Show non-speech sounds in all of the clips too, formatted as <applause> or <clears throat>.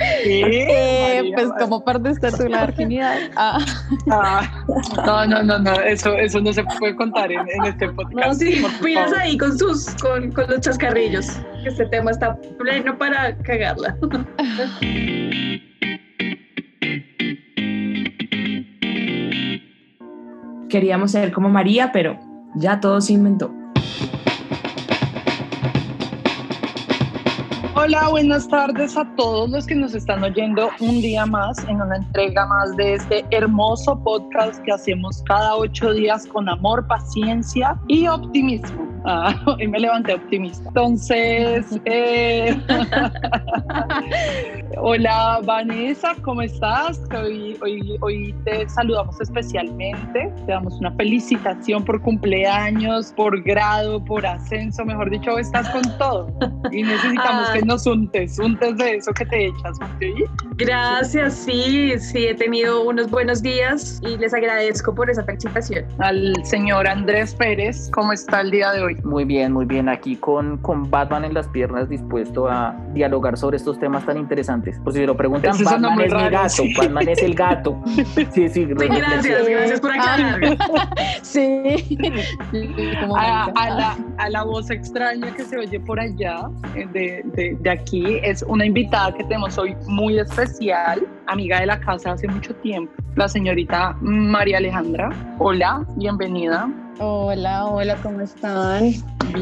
Eh, pues como perdiste la virginidad. Ah. <laughs> Ah, no, no, no, no, eso, eso no se puede contar en, este podcast. No, sí, pilas ahí con sus, con, con los chascarrillos. Este tema está pleno para cagarla. <laughs> Queríamos ser como María, pero ya todo se inventó. Hola, buenas tardes a todos los que nos están oyendo un día más en una entrega más de este hermoso podcast que hacemos cada ocho días con amor, paciencia y optimismo. Ah, <laughs> hoy me levanté optimista. Entonces, eh, <laughs> hola Vanessa, ¿cómo estás? Hoy, hoy, hoy te saludamos especialmente, te damos una felicitación por cumpleaños, por grado, por ascenso, mejor dicho, estás con todo y necesitamos que nos untes, untes de eso que te echas, Gracias, sí, sí, he tenido unos buenos días y les agradezco por esa felicitación. Al señor Andrés Pérez, ¿cómo está el día de hoy? Muy bien, muy bien, aquí con, con Batman en las piernas, dispuesto a dialogar sobre estos temas tan interesantes. Por si se lo preguntan, Batman es mi gato, Batman es el gato. <laughs> Sí, sí, gracias, gracias por aclarar. <laughs> sí. A, la, a, la, voz extraña que se oye por allá, eh, de, de, de aquí, es una invitada que tenemos hoy muy especial, amiga de la casa hace mucho tiempo, la señorita María Alejandra. Hola, bienvenida. Hola, hola, ¿cómo están?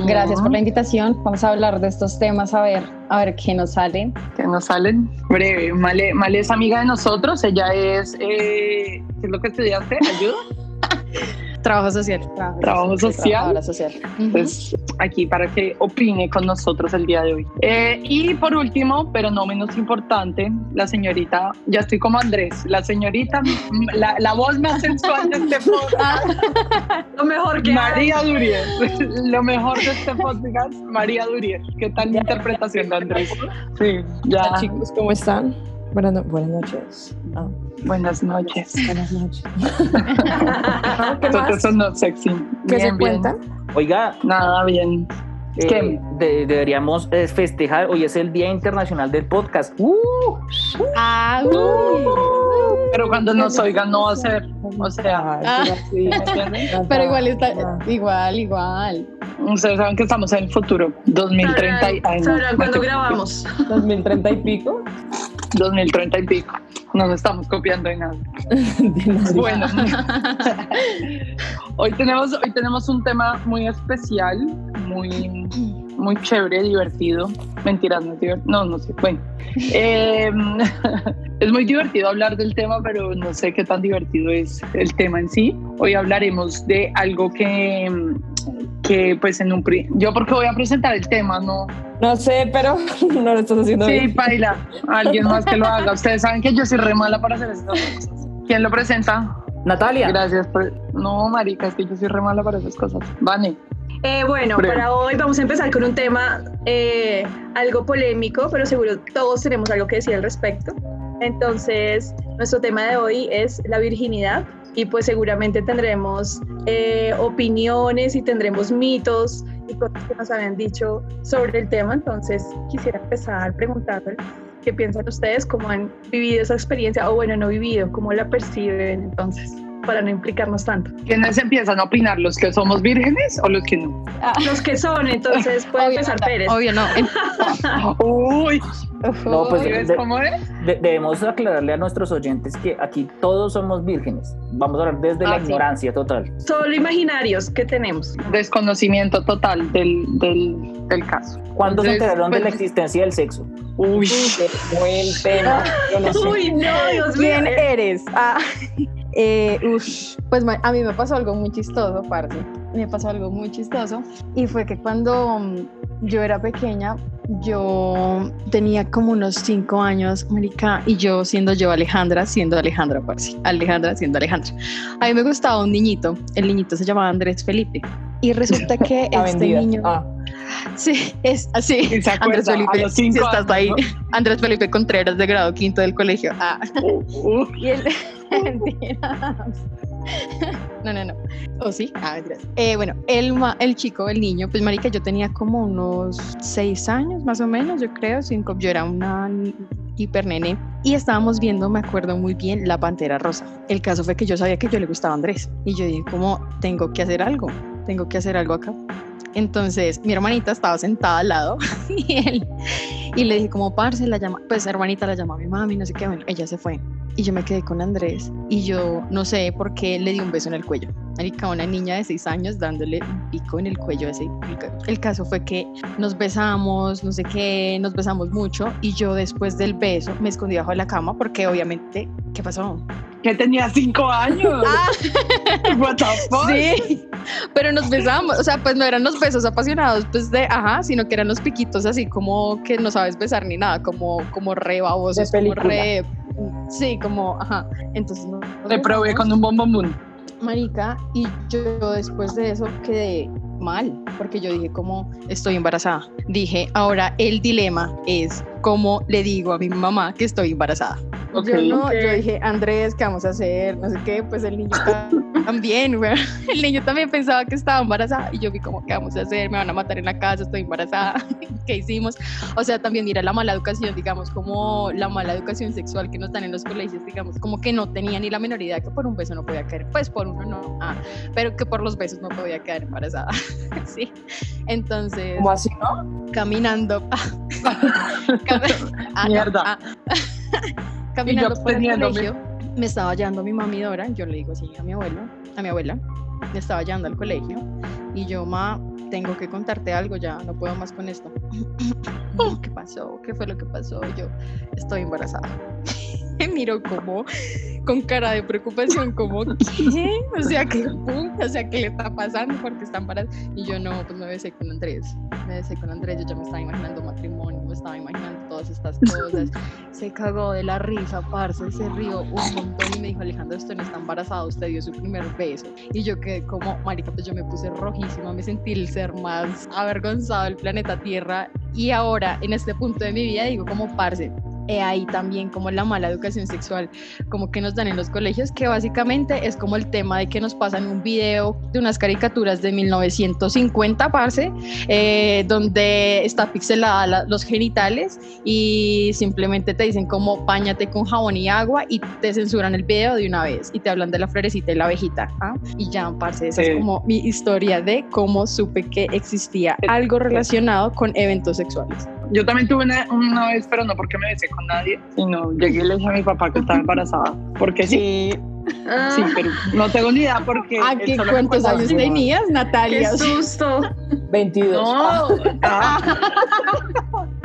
Gracias por la invitación. Vamos a hablar de estos temas, a ver, a ver qué nos salen. ¿Qué nos salen? Breve. Male, Male es amiga de nosotros. Ella es, eh, ¿qué es lo que estudiaste? ¿Ayuda? <laughs> Trabajo social. Trabajo, social. social. Entonces, aquí para que opine con nosotros el día de hoy. Eh, y por último, pero no menos importante, la señorita, ya estoy como Andrés, la señorita, la, la voz más sensual de este <laughs> podcast. Lo mejor que María Durier. <laughs> Lo mejor de este podcast, María Durier. ¿Qué tal la interpretación de Andrés? Sí, ya. Hola, chicos, ¿cómo están? Buenas, buenas noches. Ah. Buenas noches. Buenas noches. <laughs> ¿Qué Eso no sexy. ¿Qué se cuentan? Oiga. Nada bien. Eh, deberíamos eh, festejar, hoy es el Día Internacional del Podcast. ¡Uh! Ah, uh. Pero cuando nos oigan no va a ser, o sea, ah. <laughs> pero igual está, igual, igual. Ustedes saben que estamos en el futuro, 2030 y... ¿Sabrán cuándo grabamos? ¿2030 y pico? 2030 y pico. No nos estamos copiando <laughs> de nada. bueno, <laughs> hoy tenemos, hoy tenemos un tema muy especial, muy, muy chévere, divertido. Mentiras, no es divertido. No, no sé. Bueno, em, <laughs> es muy divertido hablar del tema, pero no sé qué tan divertido es el tema en sí. Hoy hablaremos de algo que, que pues en un... Yo porque voy a presentar el tema, no, no sé, pero <laughs> no lo estás haciendo sí, bien. Sí, baila. Alguien más que lo haga. Ustedes saben que yo soy re mala para hacer estas cosas. ¿Quién lo presenta? Natalia. Gracias por... No, marica, es que yo soy re mala para esas cosas. Vane. Eh, bueno, para hoy vamos a empezar con un tema eh, algo polémico, pero seguro todos tenemos algo que decir al respecto. Entonces, nuestro tema de hoy es la virginidad y pues seguramente tendremos eh, opiniones y tendremos mitos y cosas que nos habían dicho sobre el tema. Entonces quisiera empezar preguntándoles qué piensan ustedes, cómo han vivido esa experiencia o bueno, no vivido, cómo la perciben entonces para no implicarnos tanto. ¿Quiénes empiezan a opinar? ¿Los que somos vírgenes o los que no? Ah. Los que son, entonces puede empezar Pérez. Obvio, no. <laughs> Uy. No, pues cómo es? debemos aclararle a nuestros oyentes que aquí todos somos vírgenes. Vamos a hablar desde la ah, ignorancia total. Solo imaginarios que tenemos. Desconocimiento total del, del, del caso. ¿Cuándo se enteraron de la pues, existencia del sexo? Uy, buen tema. Uy, no, Dios mío. ¿Quién eres? Ah. Eh, pues a mí me pasó algo muy chistoso, parce. Me pasó algo muy chistoso. Y fue que cuando mm, yo era pequeña, yo tenía como unos cinco años, Marica, y yo siendo yo Alejandra, siendo Alejandra, parce. Alejandra, siendo Alejandra. A mí me gustaba un niñito. El niñito se llamaba Andrés Felipe. Y resulta que <laughs> este niño. Ah. Sí, es así. Andrés Felipe, si estás ahí. Andrés Felipe Contreras de grado quinto del colegio. Ah. Uh, uh. <laughs> Y él, <laughs> No, no, no. ¿O sí? Ah, gracias. Eh, bueno, el, el chico, el niño, pues marica, yo tenía como unos seis años más o menos, yo creo, cinco. Yo era una hiper nene y estábamos viendo, me acuerdo muy bien, La Pantera Rosa. El caso fue que yo sabía que yo le gustaba a Andrés y yo dije como, tengo que hacer algo, tengo que hacer algo acá. Entonces mi hermanita estaba sentada al lado <laughs> y, él, y le dije como, parce, la llama, pues hermanita la llamó a mi mami, no sé qué, bueno, ella se fue. Y yo me quedé con Andrés y yo no sé por qué le di un beso en el cuello. Marica, una niña de seis años dándole un pico en el cuello ese El caso fue que nos besamos, no sé qué, nos besamos mucho y yo después del beso me escondí bajo la cama porque obviamente, ¿qué pasó? Que tenía cinco años. <laughs> Ah. <laughs> What the fuck? Sí, pero nos besamos, o sea, pues no eran los besos apasionados, pues de, ajá, sino que eran los piquitos así como que no sabes besar ni nada, como, como re babosos, como re Sí, como, ajá. Entonces, no, Te probé con un bombón. Marica, y yo después de eso quedé mal, porque yo dije como estoy embarazada. Dije, ahora el dilema es cómo le digo a mi mamá que estoy embarazada. Yo no, yo dije, Andrés, ¿qué vamos a hacer? No sé qué, pues el niño <laughs> también, el niño también pensaba que estaba embarazada y yo vi como, ¿qué vamos a hacer? Me van a matar en la casa, estoy embarazada, <laughs> ¿qué hicimos? O sea, también mira la mala educación, digamos, como la mala educación sexual que nos dan en los colegios, digamos, como que no tenía ni la menor idea que por un beso no podía caer, pues por uno no, ah, pero que por los besos no podía quedar embarazada, <laughs> sí. Entonces... ¿Cómo así, no? Caminando. Ah, Mierda. Ah, caminando por el colegio me estaba llevando mi mami Dora, yo le digo así a mi abuelo, a mi abuela, me estaba llevando al colegio y yo, ma, tengo que contarte algo, ya no puedo más con esto. <laughs> ¿Qué pasó? ¿Qué fue lo que pasó? Yo estoy embarazada. <laughs> Me miro como con cara de preocupación, como ¿qué? O sea, ¿qué, o sea, ¿qué le está pasando? Porque está embarazada. Y yo no, pues me besé con Andrés. Me besé con Andrés, yo ya me estaba imaginando matrimonio, me estaba imaginando todas estas cosas. <laughs> Se cagó de la risa, parce, se rió un montón y me dijo, Alejandro, usted no está embarazado, usted dio su primer beso. Y yo quedé como, marica, pues yo me puse rojísima, me sentí el ser más avergonzado del planeta Tierra. Y ahora, en este punto de mi vida, digo como, parce, he ahí también como la mala educación sexual, como que nos dan en los colegios, que básicamente es como el tema de que nos pasan un video de unas caricaturas de 1950, parce, eh, donde está pixelada los genitales y simplemente te dicen como bañate con jabón y agua y te censuran el video de una vez y te hablan de la florecita y la abejita. ¿ah? Y ya, parce, esa es como mi historia de cómo supe que existía algo relacionado con eventos sexuales. Yo también tuve una, una, vez, pero no porque me besé con nadie, sino llegué y le dije a mi papá que estaba embarazada. Porque sí. Sí, pero no tengo ni idea porque. ¿A qué cuántos años tenías, Natalia? ¡Qué susto! <laughs> 22. No. Ah. <laughs>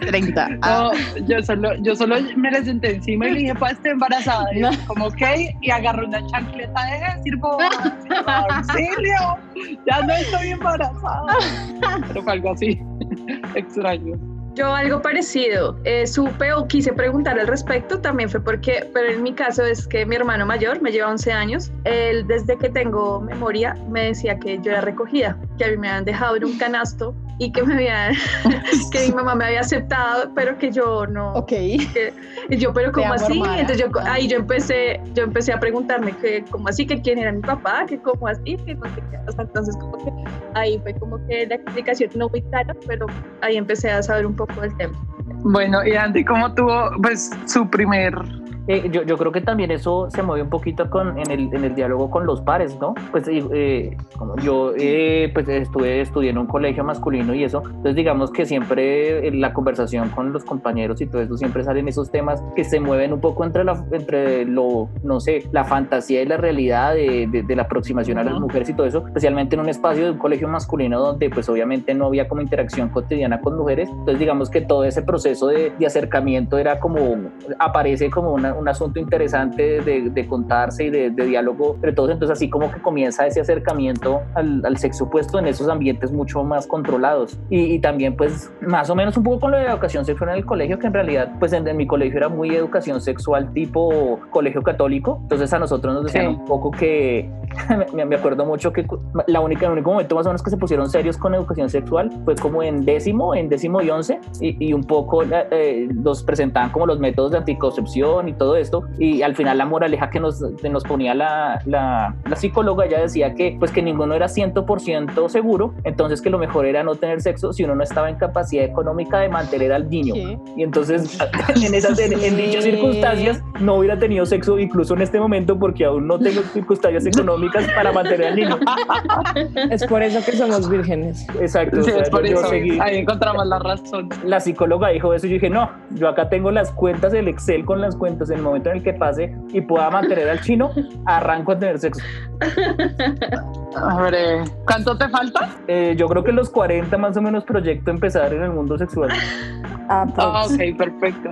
30. No, ah. yo solo, yo solo me le senté encima y le dije, pues estoy embarazada. Y <laughs> como, ok, y agarré una chancleta de sirvo, auxilio, ya no estoy embarazada. <laughs> Pero fue algo así, extraño. Yo algo parecido, eh, supe o quise preguntar al respecto, también fue porque, pero en mi caso es que mi hermano mayor me lleva 11 años, él desde que tengo memoria me decía que yo era recogida, que a mí me habían dejado en un canasto y que me había, <laughs> que mi mamá me había aceptado, pero que yo no. Ok. y yo, pero ¿cómo así? Entonces yo, ahí yo empecé, yo empecé a preguntarme que, ¿cómo así? Que quién era mi papá, que cómo así, que no sé qué. entonces como que ahí fue como que la explicación no muy clara, pero ahí empecé a saber un poco del tema. Bueno, y Andy, ¿cómo tuvo pues su primer eh, yo, yo, creo que también eso se mueve un poquito con, en, el, en el diálogo con los pares, ¿no? Pues eh, como yo eh, pues estuve estudié en un colegio masculino y eso, entonces digamos que siempre la conversación con los compañeros y todo eso siempre salen esos temas que se mueven un poco entre, la, entre lo, no sé, la fantasía y la realidad de, de, la aproximación a las mujeres y todo eso, especialmente en un espacio de un colegio masculino donde pues obviamente no había como interacción cotidiana con mujeres, entonces digamos que todo ese proceso de, de acercamiento era como, aparece como una, un asunto interesante de, contarse y de, diálogo entre todos. Entonces así como que comienza ese acercamiento al, sexo opuesto en esos ambientes mucho más controlados. Y, también pues más o menos un poco con lo de educación sexual en el colegio, que en realidad pues en, mi colegio era muy educación sexual tipo colegio católico. Entonces a nosotros nos decían un poco que, <laughs> me, acuerdo mucho que la única, el único momento más o menos que se pusieron serios con educación sexual fue como en décimo, en décimo y once, y, un poco eh, nos presentaban como los métodos de anticoncepción y todo todo esto y al final la moraleja que nos, nos ponía la, la, la psicóloga ya decía que pues que ninguno era 100% seguro, entonces que lo mejor era no tener sexo si uno no estaba en capacidad económica de mantener al niño. Y entonces <laughs> en, esas, en, dichas circunstancias no hubiera tenido sexo incluso en este momento porque aún no tengo circunstancias económicas para mantener al niño. Es por eso que somos vírgenes. Exacto. es por eso. Ahí encontramos la razón. La psicóloga dijo eso y yo dije, no, yo acá tengo las cuentas del Excel con las cuentas en el momento en el que pase y pueda mantener al chino, arranco a tener sexo. Eh, ¿cuánto te falta? Eh, yo creo que los 40 más o menos proyecto empezar en el mundo sexual. Ah, ok, perfecto.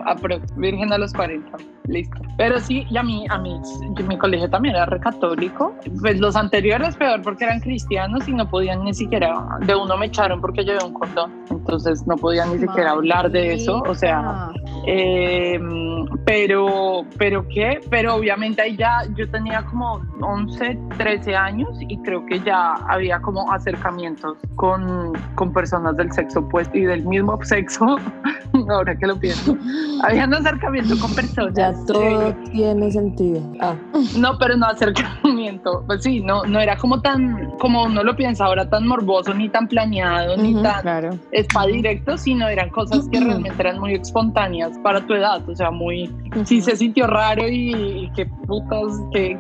Virgen a los 40. Listo. Pero sí, y a mí, a mí, mi colegio también era recatólico. Pues los anteriores peor porque eran cristianos y no podían ni siquiera, de uno me echaron porque llevé un cordón. Entonces no podían ni siquiera hablar de eso. O sea, eh, pero, pero qué, pero obviamente ahí ya yo tenía como 11, 13 años y creo que ya había como acercamientos con, con personas del sexo opuesto y del mismo <laughs> sexo, <laughs> ahora que lo pienso. <laughs> Había un acercamiento con personas. Ya todo tiene sentido. Ah. No, pero no acercamiento. Pues sí, no, no era como tan, como uno lo piensa ahora, tan morboso, ni tan planeado, ni tan claro. spa directo, sino eran cosas que realmente eran muy espontáneas para tu edad, o sea, muy, sí se sintió raro y, qué putas, que,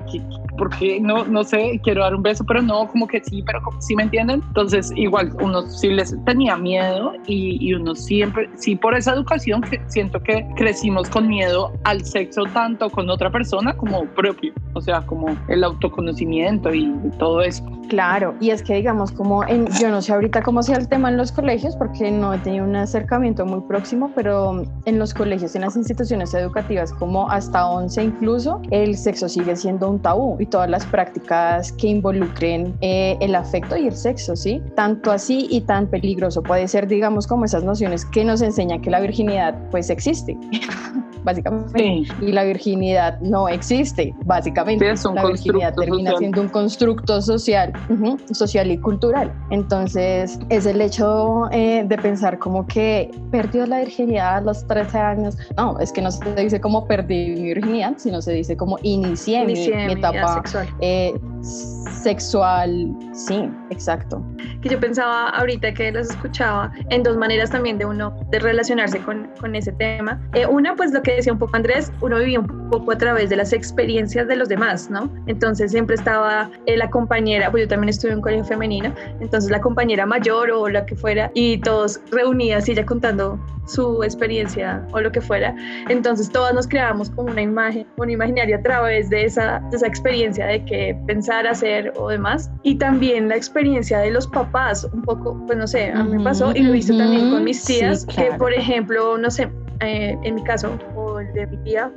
porque no, no sé, quiero dar un beso, pero no, como que sí, pero sí me entienden. Entonces, igual, uno sí les tenía miedo y, y uno siempre, sí, por esa educación, que siento que crecimos con miedo al sexo tanto con otra persona como propio, o sea, como el autoconocimiento y todo eso. Claro, y es que digamos, como en, yo no sé ahorita cómo sea el tema en los colegios, porque no he tenido un acercamiento muy próximo, pero en los colegios, en las instituciones educativas, como hasta 11 incluso, el sexo sigue siendo un tabú y todas las prácticas que involucren eh, el afecto y el sexo, ¿sí? Tanto así y tan peligroso puede ser, digamos, como esas nociones que nos enseñan que la virginidad pues existe. <laughs> básicamente. Y la virginidad no existe, básicamente. la virginidad termina siendo un constructo social, social y cultural. Entonces, es el hecho eh, de pensar como que perdió la virginidad a los 13 años. No, es que no se dice como perdí mi virginidad, sino se dice como inicié, mi, etapa sexual. Eh, sexual. Sí, exacto. Que yo pensaba ahorita que las escuchaba en dos maneras también de uno de relacionarse con, con ese tema. Eh, una, pues lo que decía un poco Andrés, uno vivía un poco a través de las experiencias de los demás, ¿no? Entonces siempre estaba eh, la compañera, pues yo también estuve en un colegio femenino, entonces la compañera mayor o la que fuera, y todos reunidas y ella contando su experiencia o lo que fuera. Entonces todas nos creábamos como una imagen, un imaginario a través de esa, de esa experiencia de que pensar, hacer o demás. Y también la experiencia de los papás, un poco, pues no sé, a mí me pasó y lo hice también con mis tías, que por ejemplo, no sé, eh, en mi caso, o el de mi tía,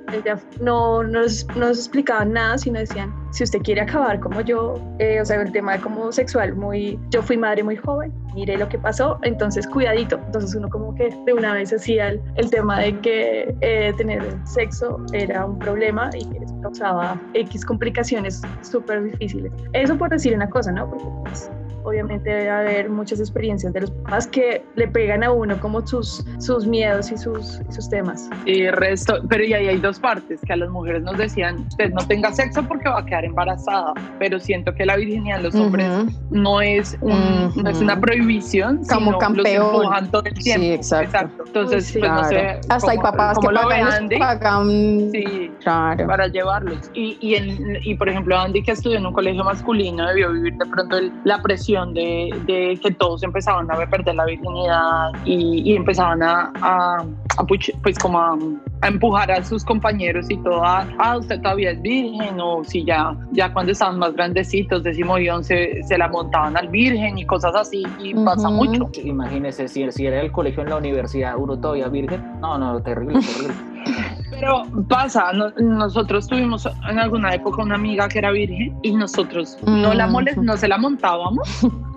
no, nos, no nos explicaban nada, sino decían, si usted quiere acabar como yo, eh, o sea, el tema como sexual, muy, yo fui madre muy joven, mire lo que pasó, entonces cuidadito. Entonces uno como que de una vez hacía el, el tema de que eh, tener sexo era un problema y causaba X complicaciones súper difíciles. Eso por decir una cosa, ¿no? Porque pues, obviamente debe haber muchas experiencias de los papás que le pegan a uno como sus, sus miedos y sus, sus temas. Y resto, pero y ahí hay dos partes, que a las mujeres nos decían, usted no tenga sexo porque va a quedar embarazada, pero siento que la virginidad de los hombres no, es un, no es una prohibición, como sino campeón. los empujan todo el tiempo. Sí, exacto. Entonces, pues no sé. Hasta hay papás que pagan, pagan sí, claro. para llevarlos. Y, y, en, y, por ejemplo, Andy, que estudió en un colegio masculino, debió vivir de pronto el, la presión de, que todos empezaban a perder la virginidad y, empezaban a, a, pues como a, empujar a sus compañeros y todo, a, ah, usted todavía es virgen o si ya, ya cuando estaban más grandecitos, décimo y once, se la montaban al virgen y cosas así y pasa mucho. Imagínese, si, si era el colegio en la universidad, uno todavía virgen, no, no, terrible, terrible. <laughs> Pero pasa, nosotros tuvimos en alguna época una amiga que era virgen y nosotros no la molest, no se la montábamos,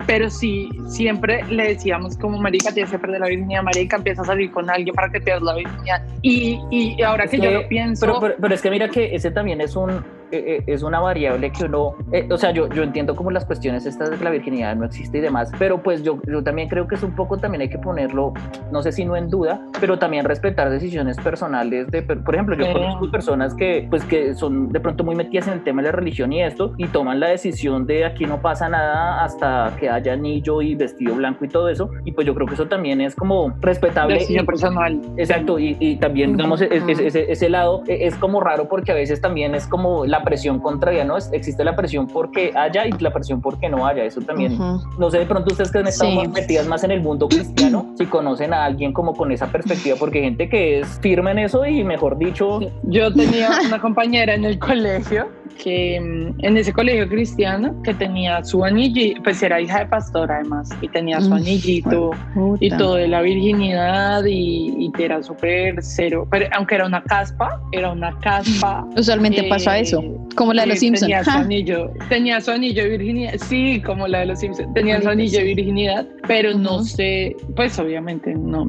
pero sí siempre le decíamos como marica tienes que perder la virginidad, marica empieza a salir con alguien para que pierdas la virginidad. Y, y ahora que, yo lo pienso... Pero, pero, es que mira que ese también es un eh, es una variable que uno, o sea, yo, yo entiendo como las cuestiones estas de la virginidad no existe y demás, pero pues yo, yo también creo que es un poco, también hay que ponerlo, no sé si no en duda, pero también respetar decisiones personales de, por ejemplo, yo conozco personas que, pues, que son de pronto muy metidas en el tema de la religión y esto, y toman la decisión de aquí no pasa nada hasta que haya anillo y vestido blanco y todo eso, y pues yo creo que eso también es como respetable. Decisión personal. Exacto, y, y también, digamos, ese, ese, lado e, es como raro porque a veces también es como la presión contraria, ¿no? existe la presión porque haya y la presión porque no haya, eso también, no sé, de pronto ustedes que han estado metidas más en el mundo cristiano, <clears throat> si conocen a alguien como con esa perspectiva, porque hay gente que es firme en eso y mejor dicho... Yo tenía una compañera en el colegio que mm, en ese colegio cristiano que tenía su anillito, pues era hija de pastor además, y tenía su anillito y todo de la virginidad y, y era súper cero, pero aunque era una caspa, era una caspa. <laughs> Usualmente pasa eso, como la de los Simpsons. Tenía su anillo, tenía su anillo de virginidad, sí, como la de los Simpsons, tenía su anillo de virginidad, pero no sé, pues obviamente no,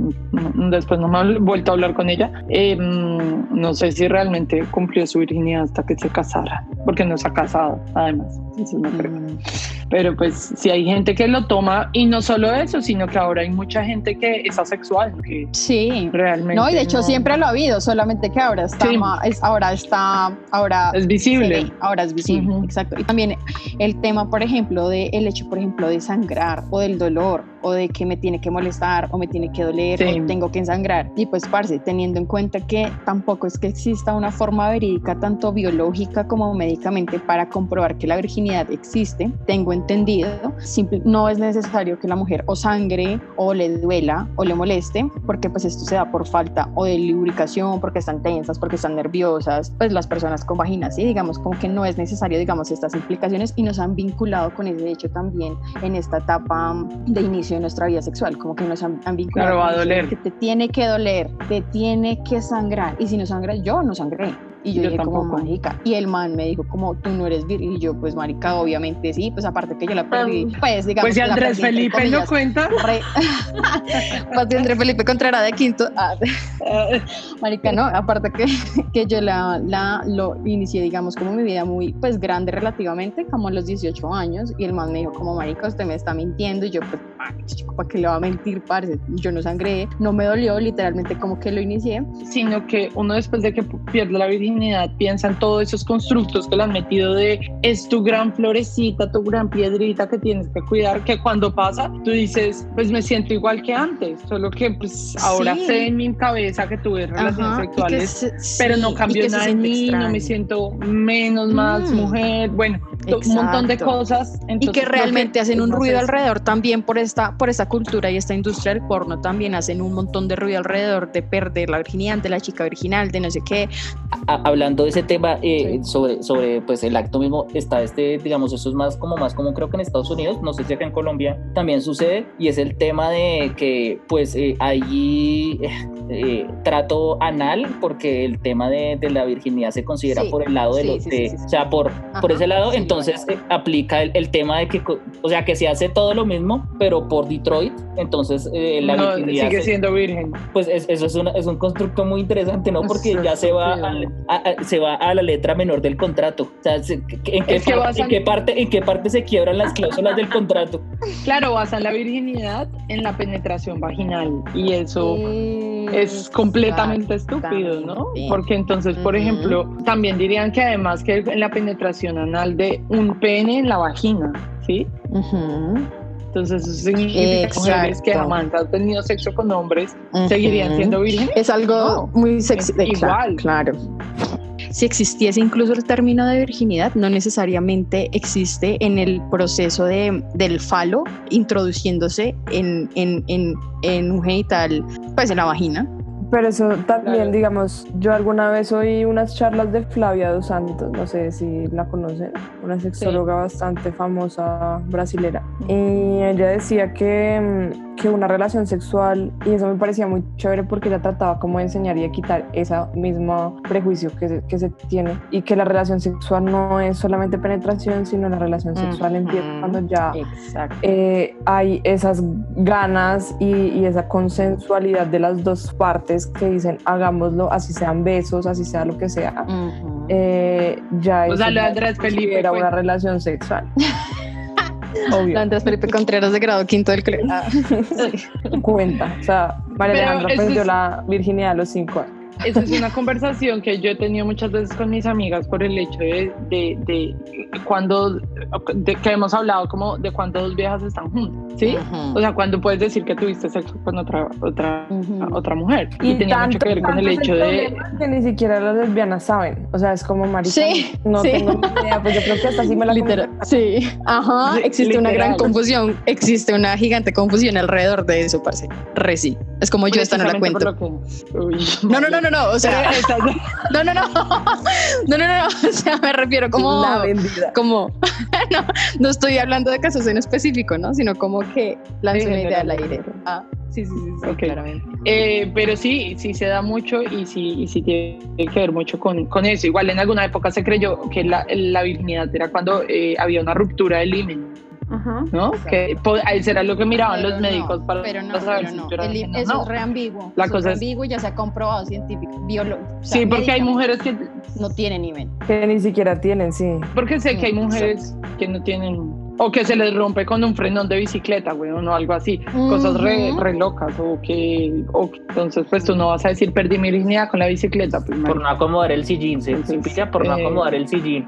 después no me he vuelto a hablar con ella, em, no sé si realmente cumplió su virginidad hasta que se casara porque no se ha casado, además. Eso no. Mm. Pero pues si hay gente que lo toma y no solo eso, sino que ahora hay mucha gente que es asexual, que sí, realmente no y de hecho siempre lo ha habido, solamente que ahora está, es, ahora está, ahora es visible, ahora es visible, exacto. Y también el tema, por ejemplo, de el hecho, por ejemplo, de sangrar o del dolor o de que me tiene que molestar o me tiene que doler o tengo que ensangrar. Y pues, parce, teniendo en cuenta que tampoco es que exista una forma verídica tanto biológica como médicamente para comprobar que la virginidad existe, tengo entendido, simple, no es necesario que la mujer o sangre o le duela o le moleste, porque pues esto se da por falta o de lubricación, porque están tensas, porque están nerviosas, pues las personas con vaginas, sí, digamos como que no es necesario, digamos, estas implicaciones y nos han vinculado con ese hecho también en esta etapa de inicio de nuestra vida sexual, como que nos han, vinculado. Claro, va a doler. Que te tiene que doler, te tiene que sangrar. Y si no sangra, yo no sangré. Y yo, dije como, mágica. Y el man me dijo como, tú no eres virgen. Y yo, pues, marica, obviamente sí. Pues, aparte que yo la perdí. Pues, digamos. Pues, si Andrés Felipe no cuenta. <laughs> pues, si Andrés Felipe Contreras de quinto. Ah, <laughs> marica, no. Aparte que, <laughs> que yo la, la, lo inicié, digamos, como mi vida muy, pues, grande relativamente, como a los 18 años. Y el man me dijo como, marica, usted me está mintiendo. Y yo, pues, ¿para qué le va a mentir, parce? Yo no sangré. No me dolió, literalmente, como que lo inicié. Sino que uno después de que pierde la virgen piensa en todos esos constructos que le han metido de es tu gran florecita, tu gran piedrita que tienes que cuidar, que cuando pasa tú dices, pues me siento igual que antes, solo que pues ahora sé en mi cabeza que tuve relaciones sexuales, pero no cambió nada en mí, no me siento menos, más mm. mujer, bueno, un montón de cosas. y que realmente hacen un ruido alrededor también por esta, por esta cultura y esta industria del porno también hacen un montón de ruido alrededor de perder la virginidad, de la chica virginal, de no sé qué. hablando de ese tema eh, sobre, sobre pues el acto mismo, está este, digamos, eso es más como más como creo que en Estados Unidos, no sé si acá en Colombia también sucede, y es el tema de que pues eh, allí eh, trato anal, porque el tema de, de, la virginidad se considera por el lado de los, de, o sea, por, por ese lado, entonces aplica el, tema de que, o sea, que se hace todo lo mismo, pero por Detroit, entonces eh, la virginidad... Sigue siendo virgen. Pues eso es, es, un constructo muy interesante, ¿no? Porque ya se va a, se va a la letra menor del contrato. O sea, ¿en qué, parte, ¿en qué, parte, ¿en qué parte se quiebran las cláusulas del contrato? <laughs> Claro, basan la virginidad en la penetración vaginal y eso es completamente estúpido, ¿no? Porque entonces, por ejemplo, también dirían que además que en la penetración anal de un pene en la vagina, ¿sí? Entonces eso significa que mujeres que jamás han tenido sexo con hombres seguirían siendo vírgenes. Es algo muy sexy. Igual. Claro. Si existiese incluso el término de virginidad, no necesariamente existe en el proceso de, del falo introduciéndose en, en, en, en un genital, pues en la vagina pero eso también, digamos, yo alguna vez oí unas charlas de Flavia dos Santos, no sé si la conocen, una sexóloga bastante famosa brasilera. Y ella decía que, que una relación sexual, y eso me parecía muy chévere porque ella trataba como de enseñar y de quitar ese mismo prejuicio que se, que se tiene y que la relación sexual no es solamente penetración, sino la relación sexual empieza cuando ya eh, hay esas ganas y, y, esa consensualidad de las dos partes que dicen hagámoslo, así sean besos, así sea lo que sea. eh, ya o sea, lo Andrés Felipe era una relación sexual. <laughs> Obvio. Andrés Felipe Contreras de grado quinto del colegio. Ah. Cuenta. O sea, María Alejandra perdió es... la virginidad a los cinco años. Esa es una conversación que yo he tenido muchas veces con mis amigas por el hecho de, de, de cuando, de, que hemos hablado como de cuando dos viejas están juntas, ¿sí? Uh -huh. O sea, cuando puedes decir que tuviste sexo con otra, otra, uh -huh. otra mujer. Y, y tenía tanto, mucho que ver con el hecho el de... Que ni siquiera las lesbianas saben, o sea, es como marica, sí, no sí. tengo ni idea, pues yo creo que hasta así me la Literal, Sí, ajá, existe Literal. una gran confusión, existe una gigante confusión alrededor de eso, parce. Reci. Es como yo esta no la cuento. Que... Uy, no, no, no, no, no, o sea, <laughs> <laughs> no, no, no, no, no, no, <laughs> o sea, me refiero como, la vendida. como, no, no estoy hablando de casos en específico, ¿no? Sino como que lancé una idea al aire. Ah, sí, sí, sí, sí okay. claramente. Eh, pero sí, sí se da mucho y sí, y sí tiene que ver mucho con, con eso. Igual en alguna época se creyó que la, la virginidad era cuando eh, había una ruptura del himen. Ajá. ¿no? Que ahí será lo que miraban pero los médicos no, para pero no, saber pero si no. El, eso no. es re ambiguo. La eso cosa es ambiguo y ya se ha comprobado científico, biólogo. O sea, sí, porque hay mujeres que no tienen nivel. Que ni siquiera tienen, sí. Porque sé que hay mujeres que no tienen o que se les rompe con un frenón de bicicleta, güey, o algo así, uh -huh. cosas re, re, locas, o que, o que, entonces pues tú no vas a decir perdí mi virginidad con la bicicleta, pues, por no acomodar el sillín, se entonces, pilla por no eh, acomodar el sillín.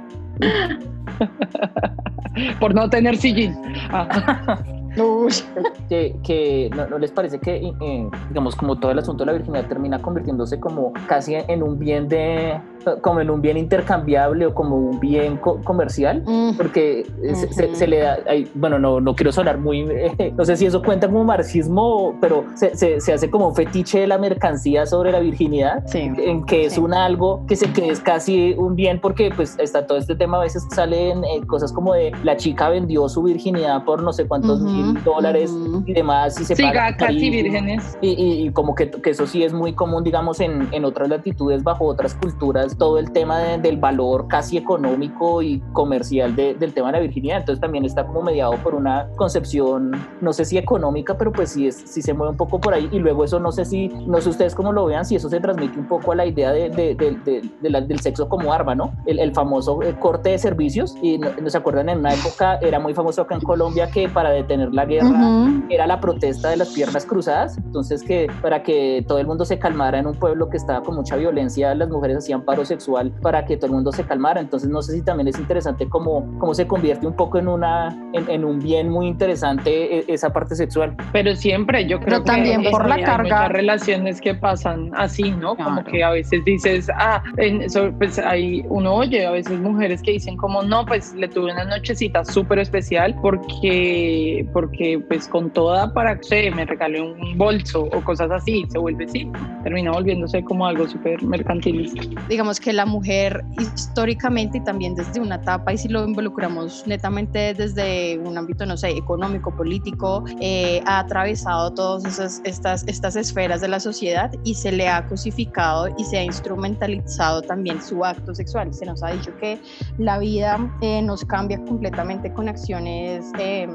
Por no tener sillín. <laughs> <laughs> que, que no, no, les parece que, eh, digamos, como todo el asunto de la virginidad termina convirtiéndose como casi en un bien de, como en un bien intercambiable o como un bien co comercial, mm. porque uh -huh. se, se, le da, ay, bueno, no, no quiero sonar muy, eh, no sé si eso cuenta como marxismo, pero se, se, se, hace como un fetiche de la mercancía sobre la virginidad, sí. en que es sí. un algo que, se, que es casi un bien, porque pues está todo este tema, a veces salen eh, cosas como de la chica vendió su virginidad por no sé cuántos uh -huh. Mil dólares uh -huh. y demás, y se sí, paga casi vírgenes. Y, y, y, como que, que eso sí es muy común, digamos, en, en otras latitudes, bajo otras culturas, todo el tema de, del valor casi económico y comercial de, del tema de la virginidad. Entonces también está como mediado por una concepción, no sé si económica, pero pues sí, es, sí se mueve un poco por ahí. Y luego eso no sé si, no sé ustedes cómo lo vean, si eso se transmite un poco a la idea de, de, de la, del sexo como arma, ¿no? El, el famoso eh, corte de servicios. Y no, no, se acuerdan, en una época era muy famoso acá en Colombia que para detener la guerra uh -huh. era la protesta de las piernas cruzadas. Entonces que para que todo el mundo se calmara en un pueblo que estaba con mucha violencia, las mujeres hacían paro sexual para que todo el mundo se calmara. Entonces no sé si también es interesante cómo, cómo se convierte un poco en, una, en, en un bien muy interesante e, esa parte sexual. Pero siempre yo creo Pero que también por la hay carga. muchas relaciones que pasan así, ¿no? Claro. Como que a veces dices, ah, en, so, pues hay, uno oye a veces mujeres que dicen como, no, pues le tuve una nochecita súper especial porque, porque pues con toda para que me regalé un bolso o cosas así, se vuelve así, termina volviéndose como algo súper mercantilista. Digamos que la mujer históricamente y también desde una etapa, y si lo involucramos netamente desde un ámbito, no sé, económico, político, eh, ha atravesado todas esas, estas, estas esferas de la sociedad y se le ha cosificado y se ha instrumentalizado también su acto sexual. Se nos ha dicho que la vida eh, nos cambia completamente con acciones eh,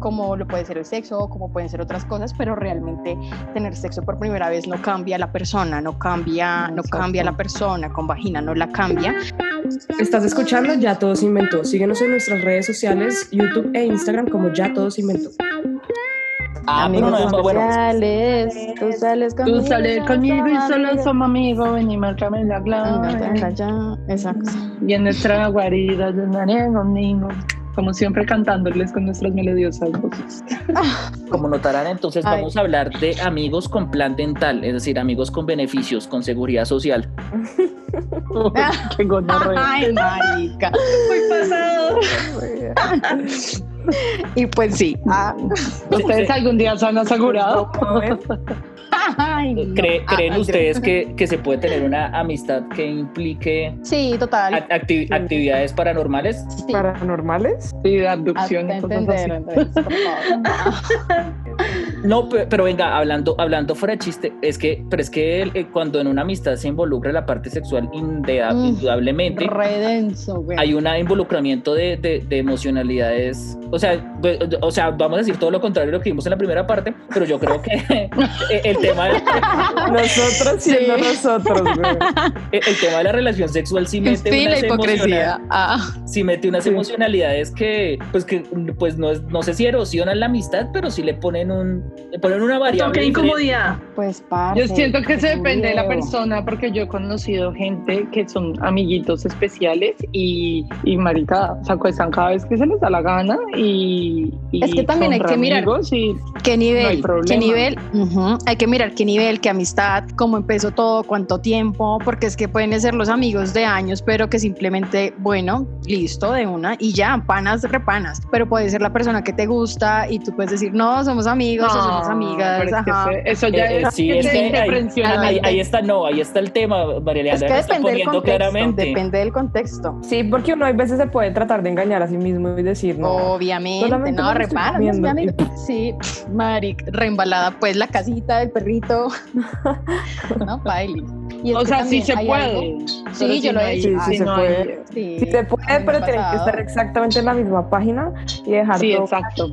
como lo puede ser el sexo, como pueden ser otras cosas, pero realmente tener sexo por primera vez no cambia a la persona, no cambia, no cambia a la persona, con vagina no la cambia. Estás escuchando Ya Todo se Inventó. Síguenos en nuestras redes sociales, YouTube e Instagram como Ya Todo se Inventó. Ah, amigos pero no, bueno. Sales, tú sales conmigo. Tú sales conmigo y solo somos amigos, ven y márcame la clave. Exacto. Y en nuestra guarida de conmigo como siempre cantándoles con nuestras melodiosas voces. <laughs> Como notarán, entonces Ay. vamos a hablar de amigos con plan dental, es decir, amigos con beneficios, con seguridad social. Uy, <laughs> qué gonorrea. Ay, marica. Muy pasado. y pues sí. Ah. ¿Ustedes algún día se han asegurado? <laughs> Ay, ¿Cree, no. ¿Creen ah, ustedes que, <laughs> que, se puede tener una amistad que implique sí, total. Acti actividades paranormales? Sí. ¿Paranormales? Sí, de abducción. entender, entonces, <laughs> No, pe- pero venga, hablando, hablando fuera de chiste, es que, pero es que eh, cuando en una amistad se involucra la parte sexual, indea- Mm, indudablemente Redenso, güey. hay un involucramiento de, de- de emocionalidades. O sea, pues, o sea, vamos a decir todo lo contrario de lo que vimos en la primera parte, pero yo creo que <laughs> el tema de, <laughs> Nosotros siendo Sí. nosotros, güey. el tema de la relación sexual sí mete la unas hipocresía. Ah, sí mete unas Sí. emocionalidades que, pues, que, pues no, es, no sé si erosionan la amistad, pero sí le ponen un, le ponen una variable. Toque incomodidad. pues parce, Yo siento que se depende de la persona porque yo he conocido gente que son amiguitos especiales y, y marica, se acuestan cada vez que se les da la gana y, y Es que también hay que mirar ¿Qué No hay nivel? ¿Qué nivel? Hay que mirar qué nivel, qué amistad, cómo empezó todo, cuánto tiempo, porque es que pueden ser los amigos de años, pero que simplemente, bueno, listo, de una, y ya, panas, repanas. Pero puede ser la persona que te gusta y tú puedes decir, no, somos amigos somos No, amigas. es que ajá. eso ya Eh, es, sí, es es que ahí-. Ahí, ahí está, no, ahí está el tema, María Es que depende del contexto, claramente. depende del contexto. Sí, porque uno hay veces se puede tratar de engañar a sí mismo y decir, no, Obviamente, no, amiga. Sí, Maric, reembalada, pues la casita del perrito. <laughs> no, baile. O sea, sí se puede. Sí, yo lo no he hecho. Sí, se puede. Sí, se a puede, pero tienen que estar exactamente en la misma página y dejar Sí, todo exacto.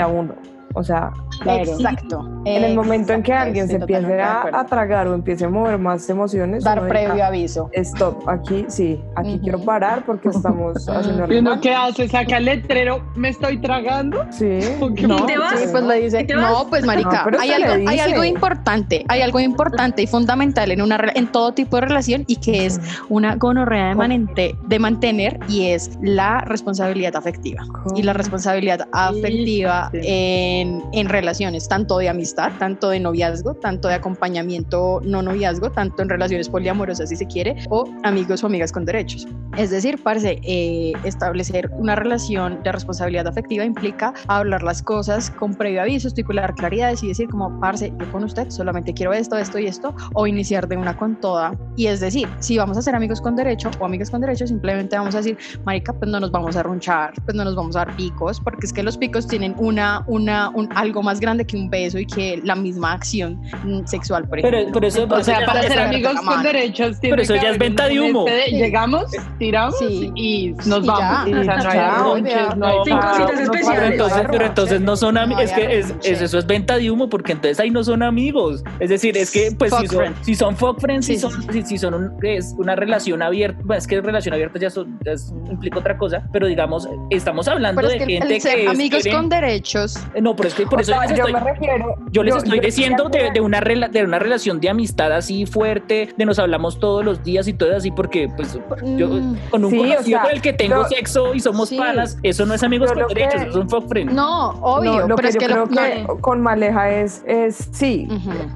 a uno. O sea, Claro. Exacto. en el momento en que exacto, alguien se empiece a, tragar o empiece a mover más emociones, Dar previo aviso. Stop, aquí sí, aquí Ujú. quiero parar porque estamos <laughs> haciendo ¿Y uno qué hace? ¿Saca el letrero? ¿Me estoy tragando? Sí, <laughs> no, ¿Y te vas? Sí, pues le dice, no, pues marica, No, hay, algo, hay algo importante, hay algo importante y fundamental en una en todo tipo de relación y que es una gonorrea de, manente- de mantener y es la responsabilidad afectiva. Y la responsabilidad afectiva sí. en, en relaciones, tanto de amistad, tanto de noviazgo, tanto de acompañamiento no noviazgo, tanto en relaciones poliamorosas si se quiere, o amigos o amigas con derechos. Es decir, parce, eh, establecer una relación de responsabilidad afectiva implica hablar las cosas con previo aviso, estipular claridades y decir como, parce, yo con usted solamente quiero esto, esto y esto, o iniciar de una con toda. Y es decir, si vamos a ser amigos con derecho o amigas con derecho, simplemente vamos a decir, marica, pues no nos vamos a runchar, pues no nos vamos a dar picos, porque es que los picos tienen una, una, un, algo más grande que un beso y que la misma acción mm, sexual, por Pero, ejemplo. pero eso, O sea, para ser amigos con derechos, Pero eso ya es venta de humo. este Sí. Llegamos, tiramos Sí. y nos Y vamos. ya. Sea, no no Cinco citas especiales. Pero entonces, pero entonces no son No amigos, es que es, es- eso es venta de humo, porque entonces ahí no son amigos. Es decir, es que pues si son, si son fuck friends, si Sí, son, si, si son un- es una relación abierta, bueno, es que relación abierta ya, son- ya es- implica otra cosa, pero digamos, estamos hablando Pero es de gente que amigos quieren- con derechos No, pero es que por eso yo me refiero. yo les yo- estoy yo- diciendo de, de una rela- de una relación de amistad así fuerte, de nos hablamos todos los días y todo así, porque pues yo Mm, con un Sí, o conocido sea, con el que tengo yo- sexo y somos Sí. panas, eso no es amigos que- derechos, eso es un fuck friend. No, obvio, No, lo pero que es yo que creo lo que con Maleja es, es sí,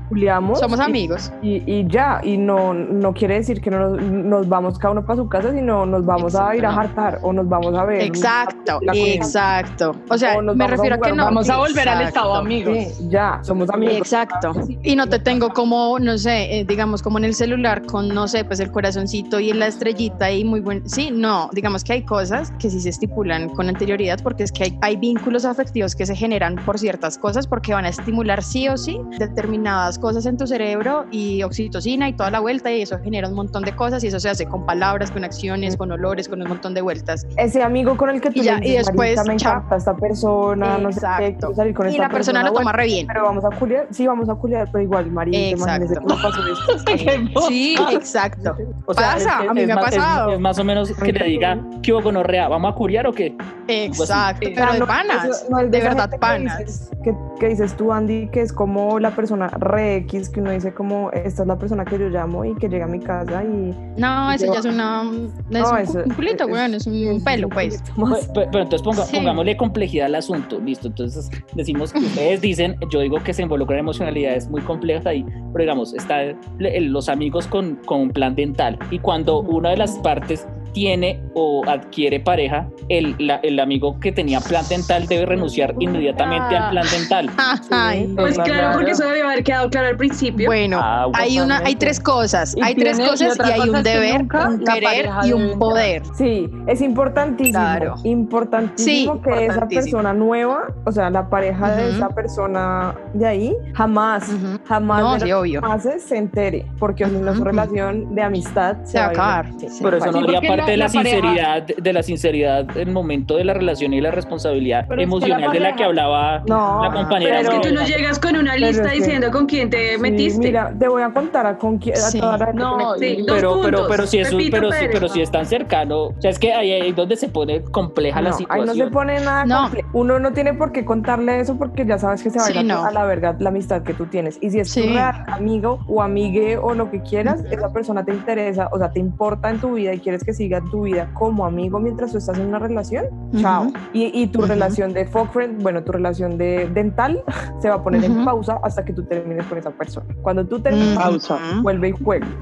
juliamos. somos y- amigos. Y, y ya, y no, no quiere decir que no nos, nos vamos cada uno para su casa, sino nos vamos a ir a hartar o nos vamos a ver. Exacto, exacto. O sea, O me a refiero a que no. Vamos a volver al estado amigos. Sí, ya, somos amigos. Exacto. Y no te tengo como, no sé, eh, digamos, como en el celular con, no sé, pues el corazoncito y la estrellita y muy buen. Sí, no, digamos que hay cosas que sí se estipulan con anterioridad porque es que hay, hay vínculos afectivos que se generan por ciertas cosas porque van a estimular sí o sí determinadas cosas en tu cerebro y oxitocina y toda la vuelta y eso genera un montón de cosas y eso se hace con palabras, con acciones, con olores, con un montón de vueltas. Ese amigo con el que tú Y ya, le y después, "Marica, me chao". encanta esta persona, no sé qué, Exacto. salir con Y esta la persona lo toma re bien. Pero vamos a culiar, sí, vamos a culiar, pero igual, imagínese Exacto. cómo pasó esto. <laughs> <laughs> Sí, exacto. O sea, Pasa, es- a mí es me ha es- pasado. Es, más o menos que le diga, ¿qué hubo gonorrea? ¿Vamos a curiar o qué? Exacto, pero de no- panas, eso no es de esa verdad que panas. dices- Que, que dices tú, Andy, que es como la persona re X, que uno dice como, esta es la persona que yo llamo y que llega a mi casa y... No, eso Yo- ya es una. <laughs> Es No, un, eso- un culito, es- weón, es un es- pelo, es- pues. Pues, Pero, pero entonces ponga- Sí. pongámosle complejidad al asunto, listo. Entonces decimos que ustedes dicen, yo digo que se involucran emocionalidades muy complejas ahí, pero digamos, está el- el- los amigos con, con un plan dental y cuando una de las partes tiene o adquiere pareja, el, la- el amigo que tenía plan dental debe renunciar inmediatamente al plan dental. <laughs> Ay. Pues Total. claro, porque eso debe haber quedado claro al principio. Bueno, Ah, hay una, hay tres cosas, Y hay tres y cosas otra y hay cosa un deber, nunca un querer y un poder. Sí, es importantísimo, Claro. importantísimo Sí, que esa importantísimo. persona nueva, o sea, la pareja de Ujú. esa persona de ahí, jamás, Ujú. jamás No, de sí, obvio. se entere, porque si no su Ujú. relación de amistad Se va a acabar. sí. Pero eso se no va parte de la, la pareja- sinceridad, de la sinceridad del momento de la relación y la responsabilidad Pero es que emocional la de la que hablaba No, la compañera. Pero es que tú no llegas con una lista es que- diciendo con quién te Sí, metiste. mira, te voy a contar a con quién, Sí. No, Sí, pero, pero, puntos. pero si es un- Pepito pero, si, Pérez. pero si es tan cercano, o sea, es que ahí es donde se pone compleja la No, ahí situación. no se pone nada. Uno no tiene por qué contarle eso porque ya sabes que se va a a, no. a la verga la amistad que tú tienes. Y si es tu real amigo o amigue o lo que quieras, esa persona te interesa, o sea, te importa en tu vida y quieres que siga tu vida como amigo mientras tú estás en una relación, chao. Ujú. Y, y tu Ujú. relación de fuck friend, bueno, tu relación de dental se va a poner en Ujú. pausa hasta que tú termines con esa persona. Cuando tú termines. Pausa. vuelve y juega. <laughs>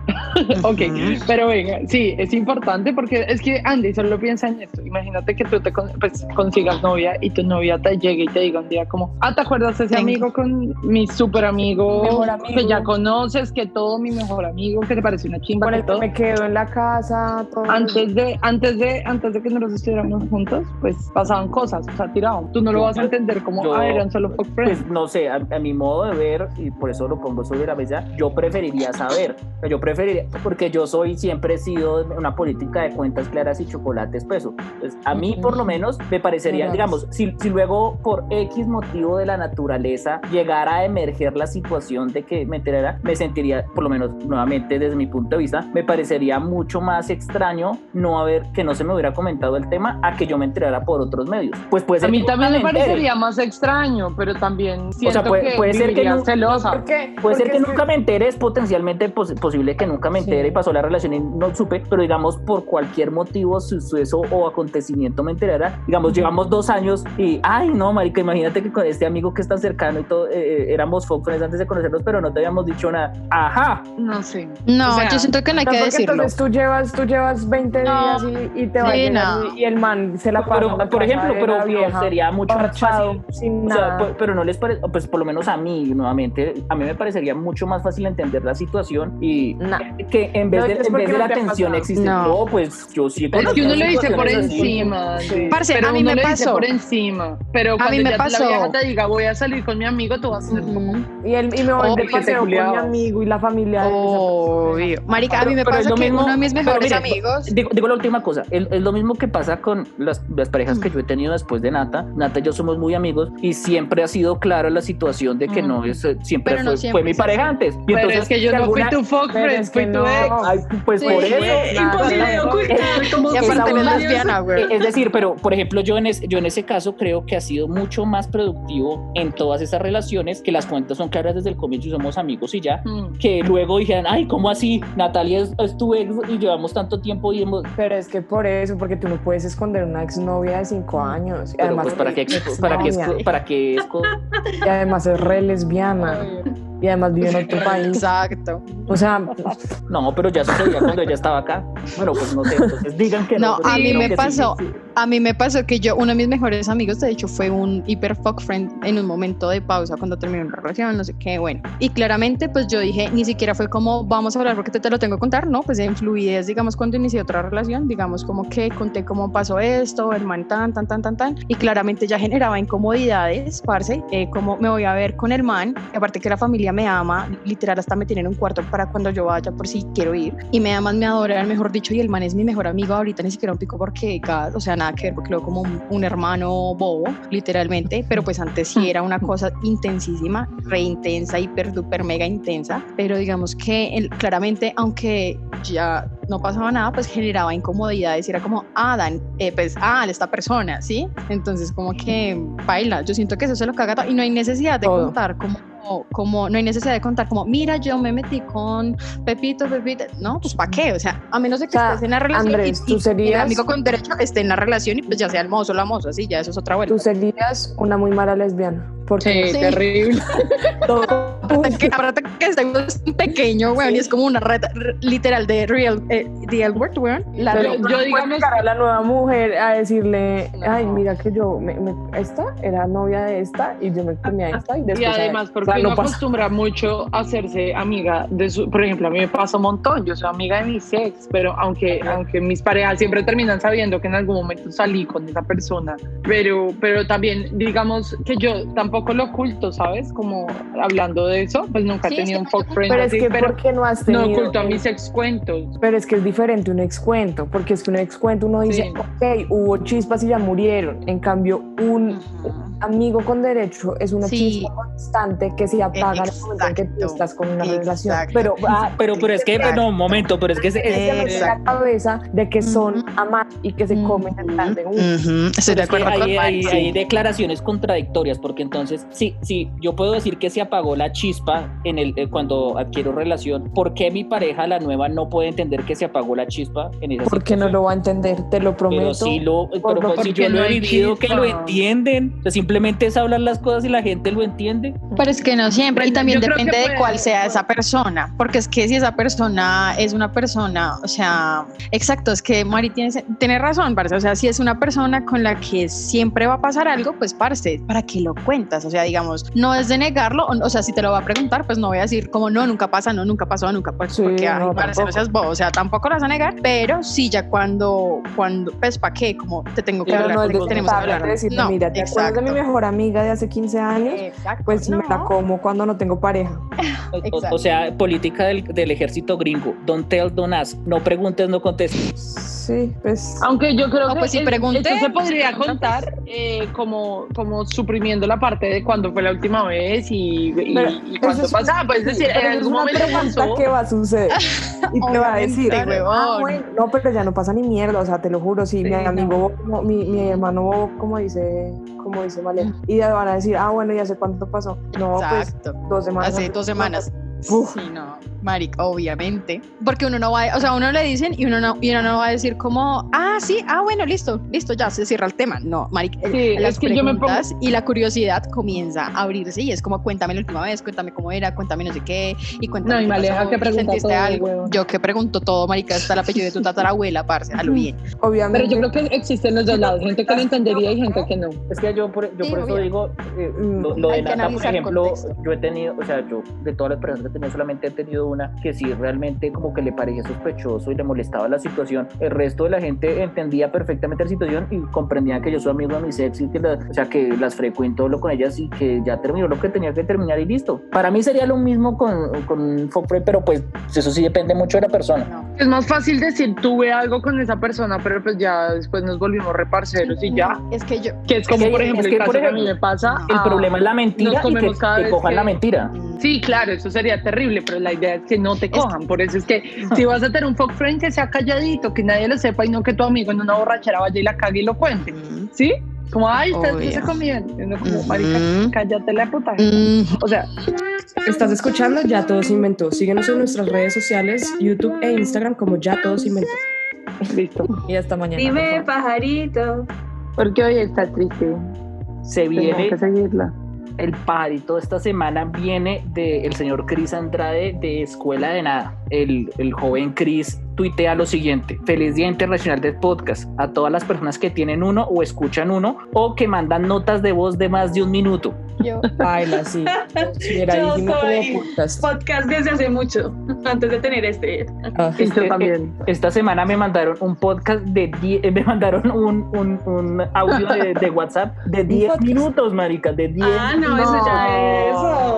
Ok, pero venga, sí, es importante porque es que Andy solo piensa en esto. Imagínate que tú te con- pues, consigas novia y tu novia te llegue y te diga un día como, ah, ¿te acuerdas de ese amigo con mi súper amigo, Mejor amigo. que ya conoces, que todo mi mejor amigo, que te parece una chimba, Con el que todo? me quedo en la casa, todo. Antes de, antes de, antes de que nosotros estuviéramos juntos, pues pasaban cosas, o sea, tiraban. Tú no lo vas a entender como, yo- ah, eran solo fuck friends. Pues no sé, a, a mi modo de ver, y por eso lo pongo sobre la mesa, yo preferiría saber. Yo preferiría, porque yo soy, siempre he sido una política de cuentas claras y chocolate espeso. Entonces, a mí por lo menos me parecería, digamos, si, si luego por X motivo de la naturaleza llegara a emerger la situación de que me enterara, me sentiría, por lo menos nuevamente desde mi punto de vista, me parecería mucho más extraño no haber, que no se me hubiera comentado el tema a que yo me enterara por otros medios. Pues puede ser a mí también me entere. parecería más extraño, pero también siento puede- que puede ser que no- celosa. ¿Por qué? Puede ser que nunca me entere, es potencialmente pos- posible que nunca me entere Sí. y pasó la relación y no supe, pero digamos por cualquier motivo, suceso o acontecimiento me enterara, digamos, llevamos dos años y, ay no, marica, imagínate que con este amigo que es tan cercano y todo, eh, eh, éramos friends antes de conocernos, pero no te habíamos dicho nada. Ajá, No sé. No, O sea, yo siento que no hay que decirlo. entonces tú llevas, tú llevas 20 No. días y, y te va a Sí, llegar no. y, el man se la pasa pero, la por ejemplo, pero, vieja, sería mucho más fácil. sin O sea, nada. pues, pero no les parece, pues por lo menos a mí, nuevamente, a mí me parecería mucho más fácil entender la situación y Nah. que en vez No, de, en vez de la tensión pasado. existe. No. No, pues yo sí Es que uno lo dice por encima. sí. Parce, pero a mí uno me lo dice pasó. por encima. Pero cuando mí me ya pasó. la vieja te diga, voy a salir con mi amigo, tú vas a ser como... Y, él, y me voy Obvio de paseo con mi amigo y la familia. Obvio. Marica, a mí me pasa que uno de mis mejores amigos. Digo, digo la última cosa, es, es lo mismo que pasa con las, las parejas que yo he tenido después de Nata. Nata y yo somos muy amigos y siempre ha sido clara la situación de que no es, eh, siempre, no fue, siempre fue mi es pareja antes. Y Pero entonces, es que yo si no alguna- fui tu fuck friend, es fui tu ex. Ay, pues Sí. por eso. Fue imposible de ocultar Es decir, pero por ejemplo, yo en, es- yo en ese caso creo que ha sido mucho más productivo en todas esas relaciones que las cuentas son claras desde el comienzo y somos amigos y ya. Mm. Que luego dijeran, ay, ¿cómo así? Natalia es, es tu ex y llevamos tanto tiempo y hemos. Pero es que por eso, porque tú no puedes esconder una exnovia de 5 años. Y Pero además, pues para qué, para para qué es co- Y además es re lesbiana. Y además vive en otro país. Exacto. O sea, No, pero ya sucedía cuando ella estaba acá. Bueno, pues no sé, entonces digan que no. No, a mí me sí, pasó. sí. A mí me pasó que yo, uno de mis mejores amigos, de hecho, fue un hiper fuck friend en un momento de pausa cuando terminó una relación, no sé qué, bueno. Y claramente, pues yo dije, ni siquiera fue como, vamos a hablar porque te, te lo tengo que contar, ¿no? Pues en fluidez, digamos, cuando inicié otra relación, digamos, como que conté cómo pasó esto, el man tan, tan, tan, tan, tan. Y claramente ya generaba incomodidades, parce, eh, como me voy a ver con el man, y aparte que la familia me ama, literal, hasta me tienen un cuarto para cuando yo vaya por si quiero ir. Y me aman, me adoran, mejor dicho, y el man es mi mejor amigo. Ahorita, ni siquiera un pico porque, o sea, nada que ver, porque veo como un, un hermano bobo, literalmente, pero pues antes sí era una cosa intensísima, re intensa, hiper, duper, mega intensa, pero digamos que él, claramente, aunque ya no pasaba nada, pues generaba incomodidades, era como, ah, Dan, eh, pues, ah, esta persona, ¿sí? Entonces, como que baila, yo siento que eso se lo caga todo, y no hay necesidad de Todo. contar como como no hay necesidad de contar como mira yo me metí con Pepito Pepito no pues para qué o sea a menos de que O sea, estés en la relación Andrés, y, tú y serías- el amigo con derecho esté en la relación y pues ya sea el mozo o la moza sí ya eso es otra vuelta tú serías una muy mala lesbiana. Porque Sí, Sí. terrible. <laughs> todo, que aparte que bastante pequeño, weón, y es como una red literal de real, eh, the L word, weón. La Pero yo yo digamos- a la nueva mujer a decirle, No. ay, mira que yo, me, me- esta era novia de esta y yo me comía esta y Y después. además, o porque sea, uno no pasa. acostumbra mucho a hacerse amiga de su, por ejemplo, a mí me pasa un montón, yo soy amiga de mi ex, pero aunque, aunque mis parejas siempre terminan sabiendo que en algún momento salí con esa persona, pero, pero también digamos que yo tampoco lo oculto, ¿sabes? Como hablando de eso, pues nunca Sí, he tenido un fuck friend Pero es que, pero ¿por qué no has no tenido? oculto a mis ex cuentos. Pero es que es diferente un excuento, porque es que un excuento uno dice, Sí. ok, hubo chispas y ya murieron. En cambio, un amigo con derecho es una Sí. chispa constante que se apaga en el momento en que tú estás con una relación. Exacto. Pero, Ah, pero, pero es que, no, un momento, pero es que es- es- la cabeza de que son amantes y que se comen el plan de uno. Ujú, Estoy de acuerdo con hay, hay- Mari, hay sí. declaraciones contradictorias, porque entonces, sí, sí, yo puedo decir que se apagó la chispa en el, eh, cuando adquiero relación. ¿Por qué mi pareja, la nueva, no puede entender que se apagó la chispa en esa Porque no lo va a entender, te lo prometo. Pero sí lo, pero Por- pues, si yo lo no he vivido, que lo chispa. entienden. O sea, simplemente es hablar las cosas y la gente lo entiende. Pero es que no siempre, y Bueno, también yo depende de cuál sea esa persona, porque es que si esa persona es una persona, o sea, exacto, es que Mari tiene, tiene razón, parce, o sea, si es una persona con la que siempre va a pasar algo, pues parce, ¿para qué lo cuentas? O sea, digamos, no es de negarlo, o, o sea, si te lo va a preguntar, pues no voy a decir como no, nunca pasa, no, nunca pasó, nunca, pues Sí, porque, ay, no, parce, no seas bobo, o sea, tampoco lo vas a negar, pero sí ya cuando, cuando, pues, ¿para qué? Como te tengo que Pero hablar, no te- tenemos que hablar. No, mira, ¿te acuerdas de mi mejor amiga de hace 15 años? Exacto, Pues me la como cuando no tengo pareja. <laughs> O- sea, política del, del ejército gringo. Don't tell, don't ask. No preguntes, no contestes. Sí, pues. Aunque yo creo No, que pues si pregunté, esto se podría pues, contar eh, como, como suprimiendo la parte de cuándo fue la última vez y, y, Pero y eso cuándo es- pasaba. Pues es decir, en algún una momento pasó. que va a suceder. <laughs> Y te va a decir, ah, bueno, no, pero ya no pasa ni mierda, o sea, te lo juro, si Sí, mi no. amigo, como- mi, mi hermano, Bobo, como dice, como dice Malena, y ya van a decir, ah, bueno, ya sé cuánto pasó. No, pues Exacto. dos semanas. Hace dos semanas. Uf. Sí, no, Maric, obviamente. Porque uno no va, o sea, uno le dicen y uno no, y uno no va a decir como, ah, sí, ah, bueno, listo, listo, ya se cierra el tema. No, Maric, Sí, las es que yo me pongo- preguntas y la curiosidad comienza a abrirse y es como, cuéntame la última vez, cuéntame cómo era, cuéntame no sé qué, y cuéntame No, y Maleja pasó, que todo, algo. Yo que pregunto todo, Marica, hasta el apellido de tu tatarabuela, parce, a lo <laughs> bien. Obviamente. Pero yo creo que existen los dos lados, gente que lo entendería y gente que no. Es que yo por, yo Sí, por eso digo, eh, lo, lo de Nata, por ejemplo, yo he tenido, o sea, yo de todas las personas que he tenido, solamente he tenido una que sí realmente como que le parecía sospechoso y le molestaba la situación. El resto de la gente entendía perfectamente la situación y comprendía que yo soy amigo de mis ex y que, la- o sea, que las frecuento hablo con ellas y que ya terminó lo que tenía que terminar y listo. Para mí sería lo mismo con, con Friend, pero pues eso sí depende mucho de la persona. Es más fácil decir tuve algo con esa persona, pero pues ya después nos volvimos reparceros y ya. Es que yo, Que es como, que- por ejemplo, es el que, caso por que a mí ejemplo, me pasa. El ah, problema es la mentira y que te cojan la mentira. Sí, claro, eso sería terrible, pero la idea es que no te cojan. Por eso es que <laughs> si vas a tener un fuck friend que sea calladito, que nadie lo sepa y no que tu amigo en una borrachera vaya y la cague y lo cuente. ¿Sí? Como, ay, Obvio. se comían. Y uno como, marica, cállate la puta. mm, O sea, Estás escuchando Ya Todo se inventó. Síguenos en nuestras redes sociales, YouTube e Instagram como Ya Todo se inventó. listo. Y hasta mañana. Dime, pajarito. Porque hoy está triste. Se Tengo viene que seguirla. El pajarito esta semana viene del señor Cris Andrade de Escuela de Nada. El, el joven Cris tuitea lo siguiente: Feliz Día Internacional del Podcast a todas las personas que tienen uno o escuchan uno o que mandan notas de voz de más de un minuto. yo, Baila, sí. <laughs> Yo soy- podcast. Podcast desde hace mucho, antes de tener este. Ah, Sí, yo también. Esta semana me mandaron un podcast de 10, eh, me mandaron un, un, un audio de, de WhatsApp de <laughs> 10 podcast. minutos, marica, de 10 Ah, no, eso ya es.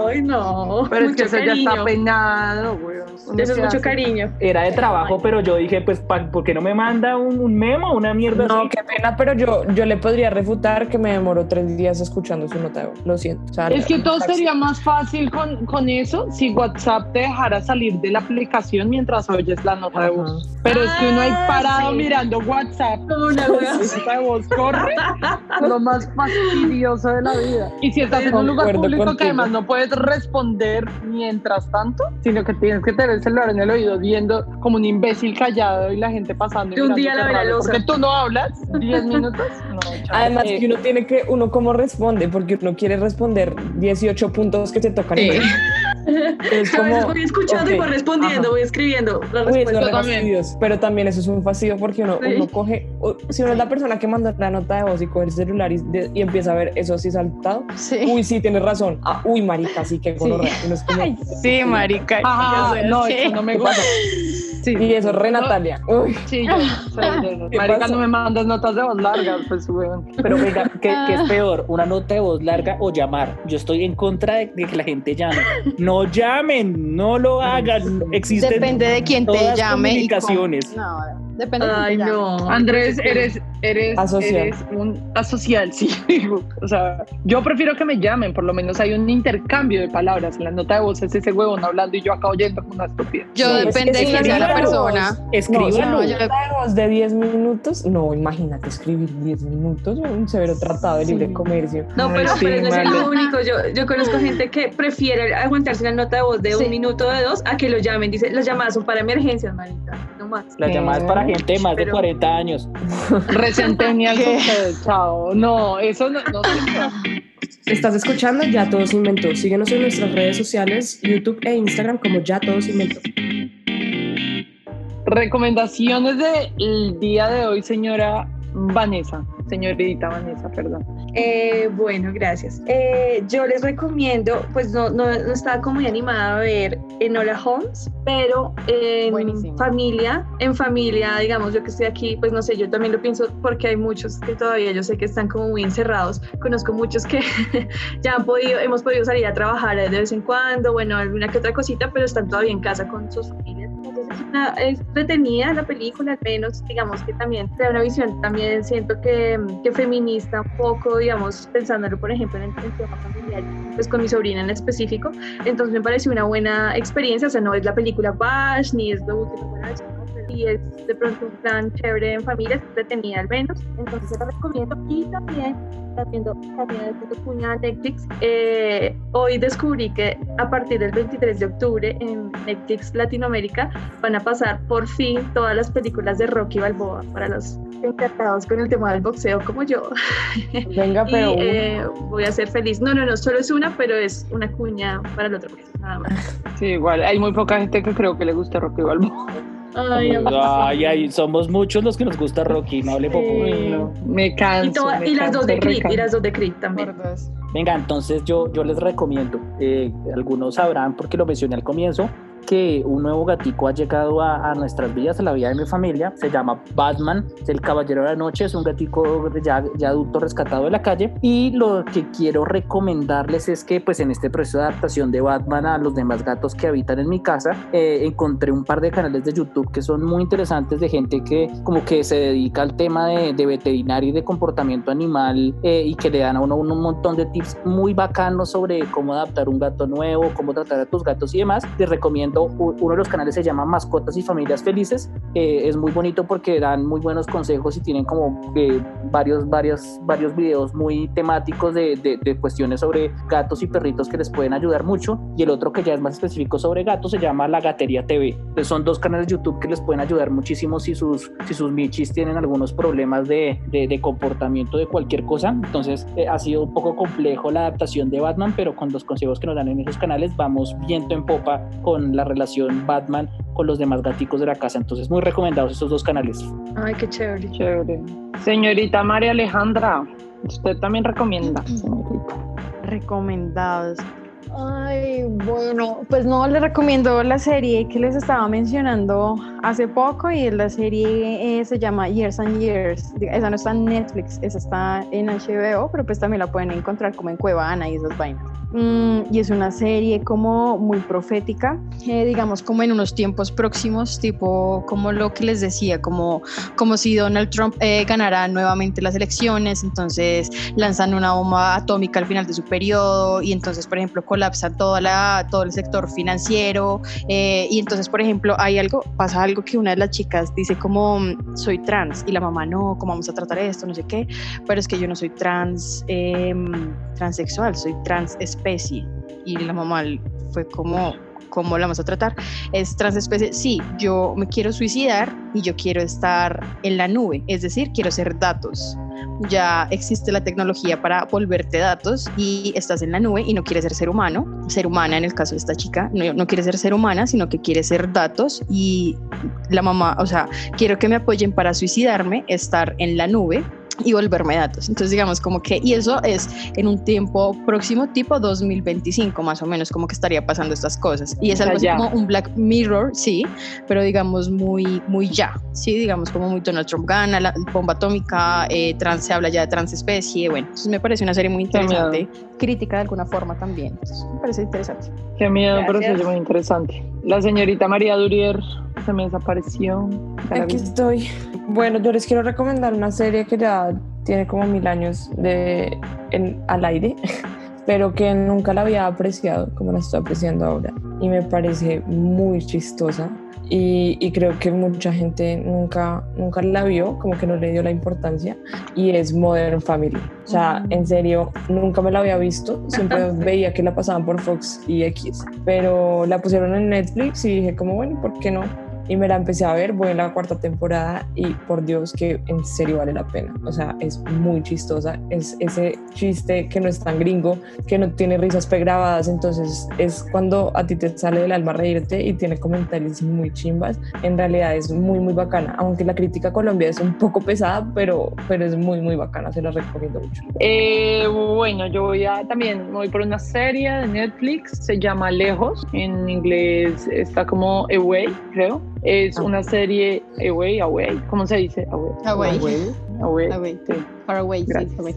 Ay, no. Pero es que eso ya está cariño. penado, güey. Eso es mucho cariño. Era de trabajo, pero yo dije, pues, ¿por qué no me manda un, un memo, una mierda No, así? qué pena, pero yo, yo le podría refutar que me demoró tres días escuchando su nota. de voz. Lo siento. O sea, Es que todo sería más fácil con, con eso si WhatsApp te dejara salir de la aplicación mientras oyes la nota de voz. Pero es que uno ahí Ah, parado sí. mirando WhatsApp, una nota de voz corre, <laughs> lo más fastidioso de la vida. Y si estás en un lugar público que además no puedes responder mientras tanto, sino que tienes que tener el celular en el oído viendo como un imbécil callado y la gente pasando. y De un día la ve la raro, loza. Porque tú no hablas 10 <laughs> minutos. No. Además Eh, que uno tiene que, uno cómo responde, porque uno quiere responder 18 puntos que se tocan. Sí. <laughs> Es <laughs> Cada vez como, voy escuchando y voy respondiendo, ajá. voy escribiendo las Uy, pero también eso es un fastidio porque uno, Sí. uno coge, o- si uno es la persona que manda la nota de voz y coge el celular y, de- y empieza a ver eso así saltado, Sí. uy, sí, tienes razón, ah, uy, marica, sí, que es como- Sí, marica. Ajá, yo sé, no, sí. eso no me gusta. Sí. Y eso, re Natalia. Uy, Sí, yo soy de esas. ¿Qué Marica, pasa? no me mandas notas de voz largas, pues, weón. Pero venga, ¿qué, qué es peor? ¿Una nota de voz larga o llamar? Yo estoy en contra de, de que la gente llame. No llamen, no lo hagan. Existen Depende de quién te todas llame. y comunicaciones. No, depende Ay, no. Andrés, eres, eres, Asocial. eres un asocial, sí. <laughs> O sea, yo prefiero que me llamen, por lo menos hay un intercambio de palabras. En la nota de voz es ese huevón hablando y yo acá oyendo con una estupidez. Yo es depende que de quién una sea la nota de persona. voz- Escríbanlo. No, yo- de 10 minutos, no, imagínate escribir 10 minutos, un severo tratado de libre Sí. comercio. No, pero, Ay, pero sí, no es lo único. Yo, yo conozco gente que prefiere aguantarse una nota de voz de Sí. un minuto o de dos a que lo llamen. Dice, las llamadas son para emergencias, marica. No más. La llamada es para gente de más de Pero- 40 años. <laughs> Recentennial ustedes, chao. No, eso no, no. Estás escuchando Ya Todo Se Inventó. Síguenos en nuestras redes sociales, YouTube e Instagram como Ya Todo Se Inventó. Recomendaciones del día de hoy, señora Vanessa. Señorita Vanessa, perdón. Eh, bueno, gracias. Eh, yo les recomiendo, pues no, no, no estaba como muy animada a ver Enola Holmes, pero en Buenísimo. familia, en familia, digamos, yo que estoy aquí, pues no sé, yo también lo pienso porque hay muchos que todavía yo sé que están como muy encerrados. Conozco muchos que <laughs> ya han podido, hemos podido salir a trabajar de vez en cuando, bueno, alguna que otra cosita, pero están todavía en casa con sus familias. Entonces es, una, es entretenida la película, al menos, digamos que también da una visión, también siento que, que feminista un poco, digamos, pensándolo, por ejemplo, en el tema familiar, pues con mi sobrina en específico. Entonces me pareció una buena experiencia, o sea, no es la película Bash, ni es lo último, sí es de pronto un plan chévere en familia, es entretenida al menos. Entonces se la recomiendo. Y también, también, también haciendo cuña a Netflix, eh, hoy descubrí que a partir del 23 de octubre en Netflix Latinoamérica van a pasar por fin todas las películas de Rocky Balboa para los encantados con el tema del boxeo como yo. <laughs> Venga, pero y eh, voy a ser feliz. No, no, no, solo es una, pero es una cuña para el otro mes, nada más. Sí, igual, hay muy poca gente que creo que le gusta Rocky Balboa. <laughs> Ay, Ay, ay, somos muchos los que nos gusta Rocky, no hable poco. Sí. No, me canso. y, toda- me y las canso, dos de re Creed, y las dos de Creed también. Venga, entonces yo, yo les recomiendo, eh, algunos sabrán porque lo mencioné al comienzo, que un nuevo gatico ha llegado a, a nuestras vidas, a la vida de mi familia, se llama Batman, es el Caballero de la Noche, es un gatico ya, ya adulto rescatado de la calle y lo que quiero recomendarles es que pues en este proceso de adaptación de Batman a los demás gatos que habitan en mi casa, eh, encontré un par de canales de YouTube que son muy interesantes de gente que como que se dedica al tema de, de veterinario y de comportamiento animal eh, y que le dan a uno un, montón de tips muy bacanos sobre cómo adaptar un gato nuevo, cómo tratar a tus gatos y demás. Les recomiendo, uno de los canales se llama Mascotas y Familias Felices. Eh, es muy bonito porque dan muy buenos consejos y tienen como eh, varios, varios, varios videos muy temáticos de, de, de cuestiones sobre gatos y perritos que les pueden ayudar mucho. Y el otro que ya es más específico sobre gatos se llama La Gatería TV. Entonces son dos canales de YouTube que les pueden ayudar muchísimo si sus, si sus michis tienen algunos problemas de, de comportamiento de cualquier cosa. Entonces eh, ha sido un poco complejo la adaptación de Batman, pero con los consejos que nos dan en esos canales vamos viento en popa con la relación Batman con los demás gaticos de la casa. Entonces muy recomendados estos dos canales. Ay, qué chévere. Chévere. Señorita María Alejandra, usted también recomienda. señorita. Recomendados. Ay, bueno, pues no, les recomiendo la serie que les estaba mencionando hace poco y la serie eh, se llama Years and Years. Esa no está en Netflix, esa está en HBO, pero pues también la pueden encontrar como en Cuevana y esas vainas. Mm, y es una serie como muy profética, eh, digamos como en unos tiempos próximos, tipo como lo que les decía, como, como si Donald Trump eh, ganara nuevamente las elecciones, entonces lanzan una bomba atómica al final de su periodo y entonces, por ejemplo, colapsa toda la, todo el sector financiero eh, y entonces, por ejemplo, hay algo, pasa algo que una de las chicas dice como soy trans y la mamá no, ¿cómo vamos a tratar esto? No sé qué, pero es que yo no soy trans, eh, transexual, soy trans especie y la mamá fue como cómo la vamos a tratar, es transespecie, sí, yo me quiero suicidar y yo quiero estar en la nube, es decir, quiero ser datos. ya existe la tecnología para volverte datos y estás en la nube y no quieres ser ser humano, ser humana en el caso de esta chica, no, no quiere ser ser humana, sino que quiere ser datos y la mamá, o sea, quiero que me apoyen para suicidarme, estar en la nube y volverme datos. Entonces, digamos como que, y eso es en un tiempo próximo, tipo 2025 más o menos, como que estaría pasando estas cosas. Y es algo así como un Black Mirror, sí, pero digamos muy, muy ya, sí, digamos como muy Donald Trump gana, la bomba atómica, eh, trans, se habla ya de transespecie, bueno, entonces me parece una serie muy interesante, crítica de alguna forma también, entonces me parece interesante. Qué miedo, pero es muy interesante. La señorita María Durier se me desapareció. Aquí estoy. Bueno, yo les quiero recomendar una serie que ya tiene como mil años de, en, al aire, <laughs> pero que nunca la había apreciado como la estoy apreciando ahora. Y me parece muy chistosa. Y, y, creo que mucha gente nunca, nunca la vio, como que no le dio la importancia, y es Modern Family. O sea, en serio, nunca me la había visto, siempre <laughs> veía que la pasaban por Fox y X, pero la pusieron en Netflix y dije como, bueno, ¿por qué no? Y me la empecé a ver, voy en la cuarta temporada y por Dios que en serio vale la pena. O sea, es muy chistosa, es ese chiste que no es tan gringo, que no tiene risas pregrabadas, entonces es cuando a ti te sale del alma reírte y tiene comentarios muy chimbas. En realidad es muy, muy bacana, aunque la crítica a Colombia es un poco pesada, pero, pero es muy, muy bacana, se la recomiendo mucho. Eh, bueno, yo voy a también, voy por una serie de Netflix, se llama Lejos, en inglés está como Away, creo. Es ah. una serie Away, Away, ¿cómo se dice? Away. Away. Away. away. Sí. Far away, sí, away.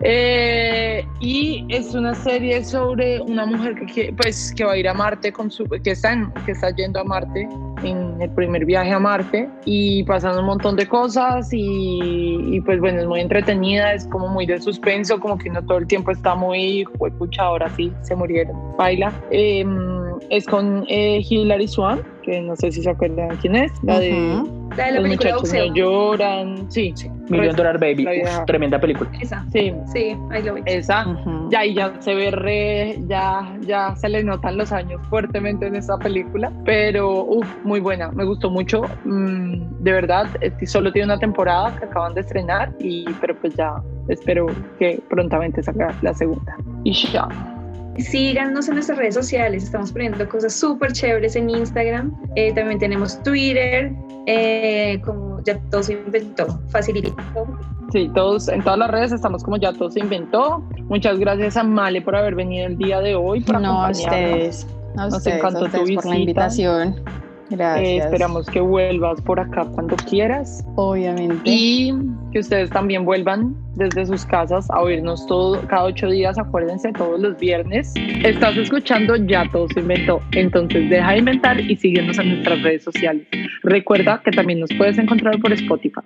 Eh, y es una serie sobre una mujer que, pues, que va a ir a Marte con su, que está, que está yendo a Marte en el primer viaje a Marte y pasando un montón de cosas y, y, pues bueno, es muy entretenida, es como muy de suspenso, como que no todo el tiempo está muy, pucha, ahora sí, se murieron, baila. Em, es con eh, Hilary Swan, que no sé si se acuerdan quién es, la de, la de la los muchachos no lloran, sí, sí. Million Dollar Baby, tremenda película. Esa, sí, sí, ahí lo vi. Esa, ya y ya se ve re, ya, ya se le notan los años fuertemente en esa película, pero uff, muy buena, me gustó mucho, mm, de verdad, solo tiene una temporada que acaban de estrenar y, pero pues ya espero que prontamente salga la segunda. Y ya. Síganos en nuestras redes sociales, estamos poniendo cosas súper chéveres en Instagram. Eh, también tenemos Twitter, eh, como ya todo se inventó, facilito. Sí, todos, en todas las redes estamos como ya todo se inventó. Muchas gracias a Male por haber venido el día de hoy. no, a ustedes. A Nos encantó tu visita. por la invitación. Gracias. Eh, esperamos que vuelvas por acá cuando quieras. Obviamente. Y que ustedes también vuelvan desde sus casas a oírnos todo, cada ocho días, acuérdense, todos los viernes. Estás escuchando Ya Todo se inventó. Entonces deja de inventar y síguenos en nuestras redes sociales. Recuerda que también nos puedes encontrar por Spotify.